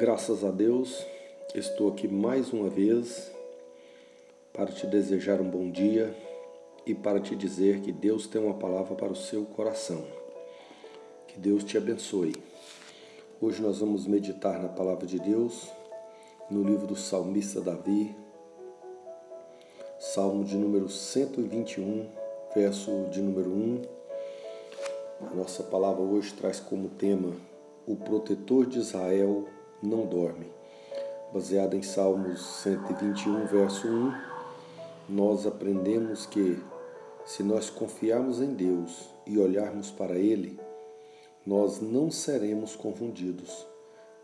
Graças a Deus, estou aqui mais uma vez para te desejar um bom dia e para te dizer que Deus tem uma palavra para o seu coração. Que Deus te abençoe. Hoje nós vamos meditar na palavra de Deus no livro do salmista Davi, Salmo de número 121, verso de número 1. A nossa palavra hoje traz como tema o protetor de Israel não dorme. Baseado em Salmos 121, verso 1, nós aprendemos que se nós confiarmos em Deus e olharmos para Ele, nós não seremos confundidos,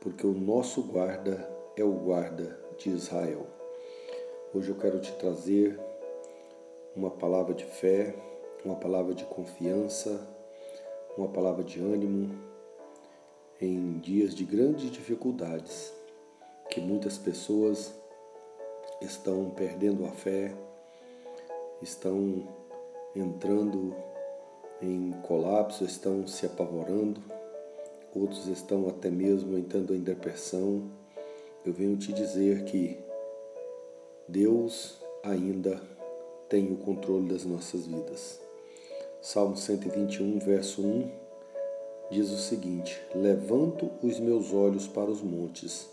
porque o nosso guarda é o guarda de Israel. Hoje eu quero te trazer uma palavra de fé, uma palavra de confiança, uma palavra de ânimo, em dias de grandes dificuldades, que muitas pessoas estão perdendo a fé, estão entrando em colapso, estão se apavorando, outros estão até mesmo entrando em depressão. Eu venho te dizer que Deus ainda tem o controle das nossas vidas. Salmo 121, verso 1 diz o seguinte: Levanto os meus olhos para os montes,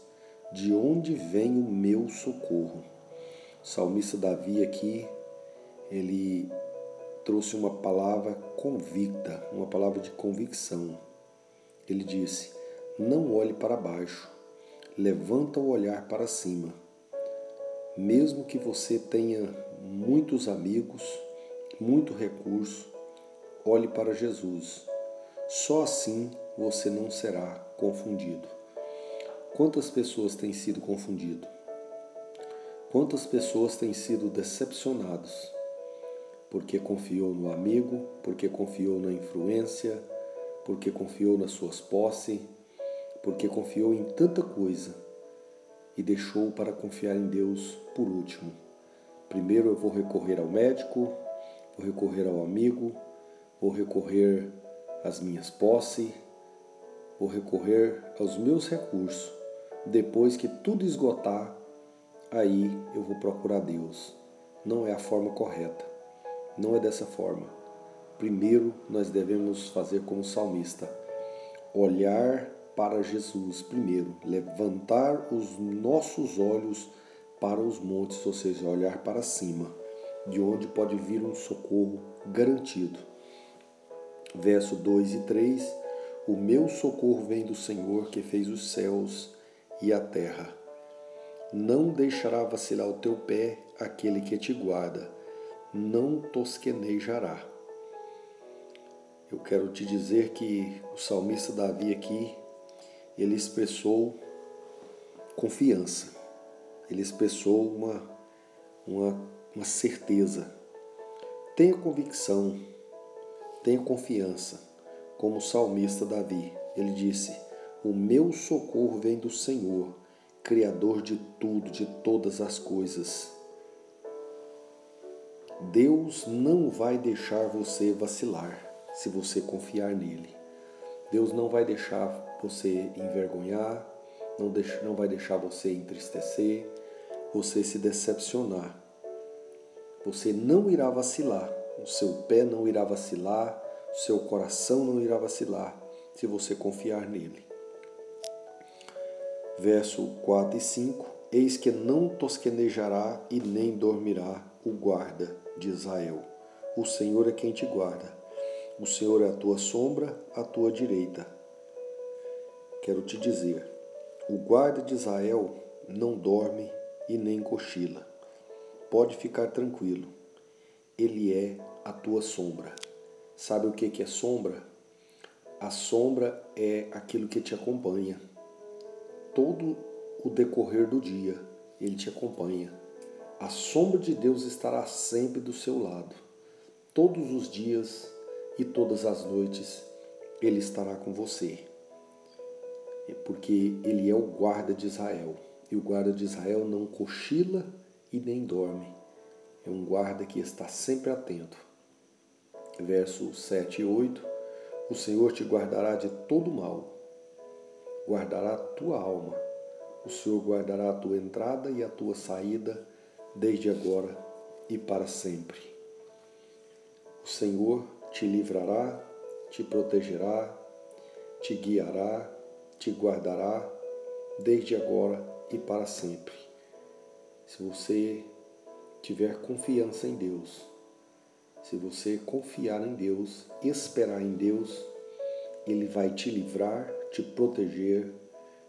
de onde vem o meu socorro? O salmista Davi aqui, ele trouxe uma palavra convicta, uma palavra de convicção. Ele disse: Não olhe para baixo, levanta o olhar para cima. Mesmo que você tenha muitos amigos, muito recurso, olhe para Jesus só assim você não será confundido. Quantas pessoas têm sido confundido? Quantas pessoas têm sido decepcionados? Porque confiou no amigo, porque confiou na influência, porque confiou nas suas posses, porque confiou em tanta coisa e deixou para confiar em Deus por último. Primeiro eu vou recorrer ao médico, vou recorrer ao amigo, vou recorrer as minhas posses, vou recorrer aos meus recursos. Depois que tudo esgotar, aí eu vou procurar Deus. Não é a forma correta. Não é dessa forma. Primeiro, nós devemos fazer como o salmista: olhar para Jesus primeiro, levantar os nossos olhos para os montes, ou seja, olhar para cima, de onde pode vir um socorro garantido verso 2 e 3: O meu socorro vem do Senhor que fez os céus e a terra. Não deixará vacilar o teu pé aquele que te guarda, não tosquenejará. Eu quero te dizer que o salmista Davi aqui, ele expressou confiança, ele expressou uma, uma, uma certeza. Tenha convicção Tenha confiança, como o salmista Davi. Ele disse: O meu socorro vem do Senhor, Criador de tudo, de todas as coisas. Deus não vai deixar você vacilar se você confiar nele. Deus não vai deixar você envergonhar, não, deixa, não vai deixar você entristecer, você se decepcionar. Você não irá vacilar o seu pé não irá vacilar, o seu coração não irá vacilar, se você confiar nele. Verso 4 e 5: Eis que não tosquenejará e nem dormirá o guarda de Israel. O Senhor é quem te guarda. O Senhor é a tua sombra, a tua direita. Quero te dizer: o guarda de Israel não dorme e nem cochila. Pode ficar tranquilo ele é a tua sombra. Sabe o que é sombra? A sombra é aquilo que te acompanha. Todo o decorrer do dia, ele te acompanha. A sombra de Deus estará sempre do seu lado. Todos os dias e todas as noites, ele estará com você. Porque ele é o guarda de Israel. E o guarda de Israel não cochila e nem dorme é um guarda que está sempre atento. Versos 7 e 8: O Senhor te guardará de todo mal, guardará a tua alma, o Senhor guardará a tua entrada e a tua saída desde agora e para sempre. O Senhor te livrará, te protegerá, te guiará, te guardará desde agora e para sempre. Se você tiver confiança em Deus, se você confiar em Deus, esperar em Deus, Ele vai te livrar, te proteger,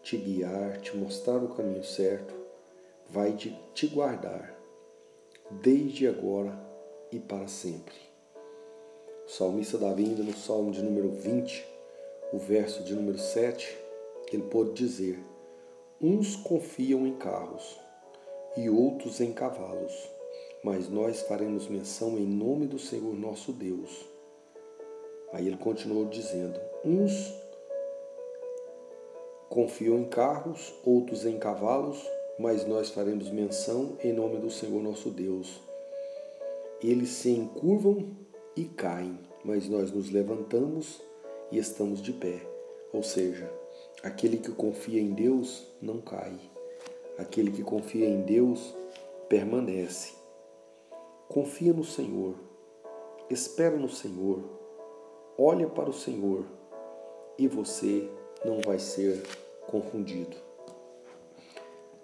te guiar, te mostrar o caminho certo, vai te guardar, desde agora e para sempre. O salmista Davi, no salmo de número 20, o verso de número 7, ele pôde dizer: Uns confiam em carros e outros em cavalos, mas nós faremos menção em nome do Senhor nosso Deus. Aí ele continuou dizendo: Uns confiam em carros, outros em cavalos, mas nós faremos menção em nome do Senhor nosso Deus. Eles se encurvam e caem, mas nós nos levantamos e estamos de pé. Ou seja, aquele que confia em Deus não cai. Aquele que confia em Deus permanece. Confia no Senhor, espera no Senhor, olha para o Senhor e você não vai ser confundido.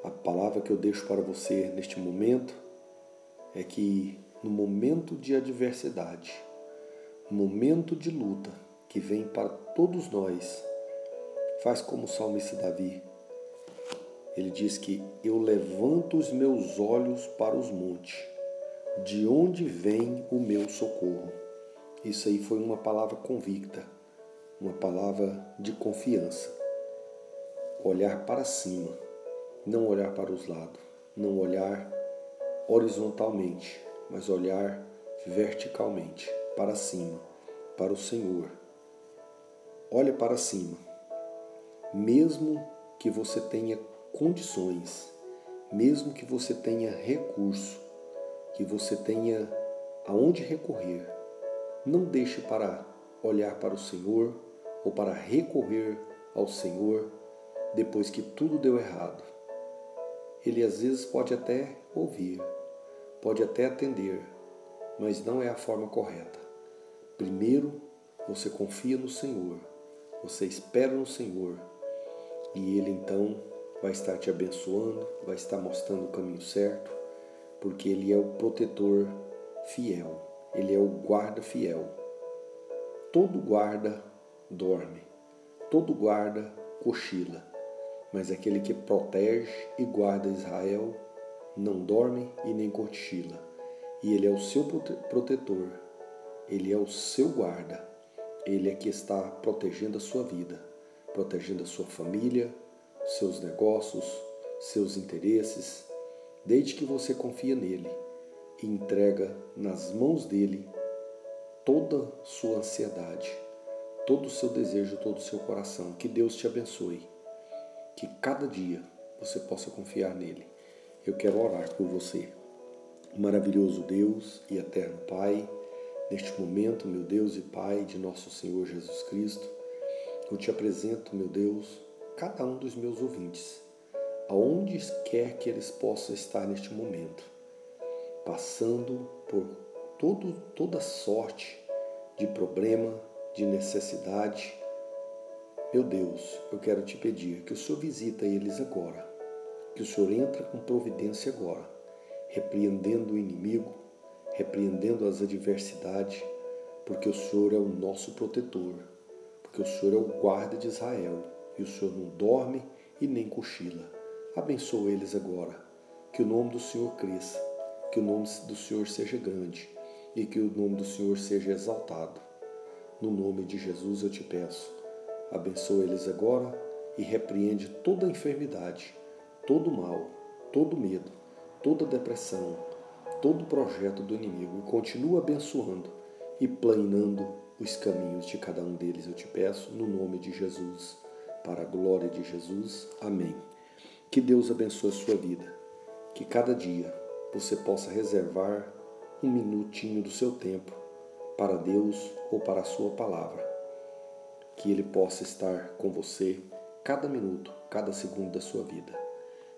A palavra que eu deixo para você neste momento é que no momento de adversidade, momento de luta que vem para todos nós, faz como o salmista Davi. Ele diz que eu levanto os meus olhos para os montes, de onde vem o meu socorro. Isso aí foi uma palavra convicta, uma palavra de confiança. Olhar para cima não olhar para os lados, não olhar horizontalmente, mas olhar verticalmente, para cima, para o Senhor. Olha para cima. Mesmo que você tenha condições, mesmo que você tenha recurso, que você tenha aonde recorrer, não deixe para olhar para o Senhor ou para recorrer ao Senhor depois que tudo deu errado ele às vezes pode até ouvir, pode até atender, mas não é a forma correta. Primeiro, você confia no Senhor, você espera no Senhor e Ele então vai estar te abençoando, vai estar mostrando o caminho certo, porque Ele é o protetor fiel, Ele é o guarda fiel. Todo guarda dorme, todo guarda cochila mas aquele que protege e guarda Israel não dorme e nem cochila. E ele é o seu protetor, ele é o seu guarda, ele é que está protegendo a sua vida, protegendo a sua família, seus negócios, seus interesses, desde que você confia nele e entrega nas mãos dele toda sua ansiedade, todo o seu desejo, todo o seu coração. Que Deus te abençoe que cada dia você possa confiar nele. Eu quero orar por você. Maravilhoso Deus e eterno Pai, neste momento, meu Deus e Pai de nosso Senhor Jesus Cristo, eu te apresento, meu Deus, cada um dos meus ouvintes, aonde quer que eles possam estar neste momento, passando por todo, toda sorte de problema, de necessidade, meu Deus, eu quero te pedir que o Senhor visita eles agora, que o Senhor entra com providência agora, repreendendo o inimigo, repreendendo as adversidades, porque o Senhor é o nosso protetor, porque o Senhor é o guarda de Israel e o Senhor não dorme e nem cochila. Abençoa eles agora, que o nome do Senhor cresça, que o nome do Senhor seja grande e que o nome do Senhor seja exaltado. No nome de Jesus eu te peço Abençoa eles agora e repreende toda enfermidade, todo mal, todo medo, toda depressão, todo projeto do inimigo e continua abençoando e planando os caminhos de cada um deles, eu te peço, no nome de Jesus, para a glória de Jesus. Amém. Que Deus abençoe a sua vida, que cada dia você possa reservar um minutinho do seu tempo para Deus ou para a sua palavra que Ele possa estar com você cada minuto, cada segundo da sua vida.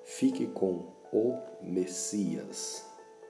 Fique com o Messias.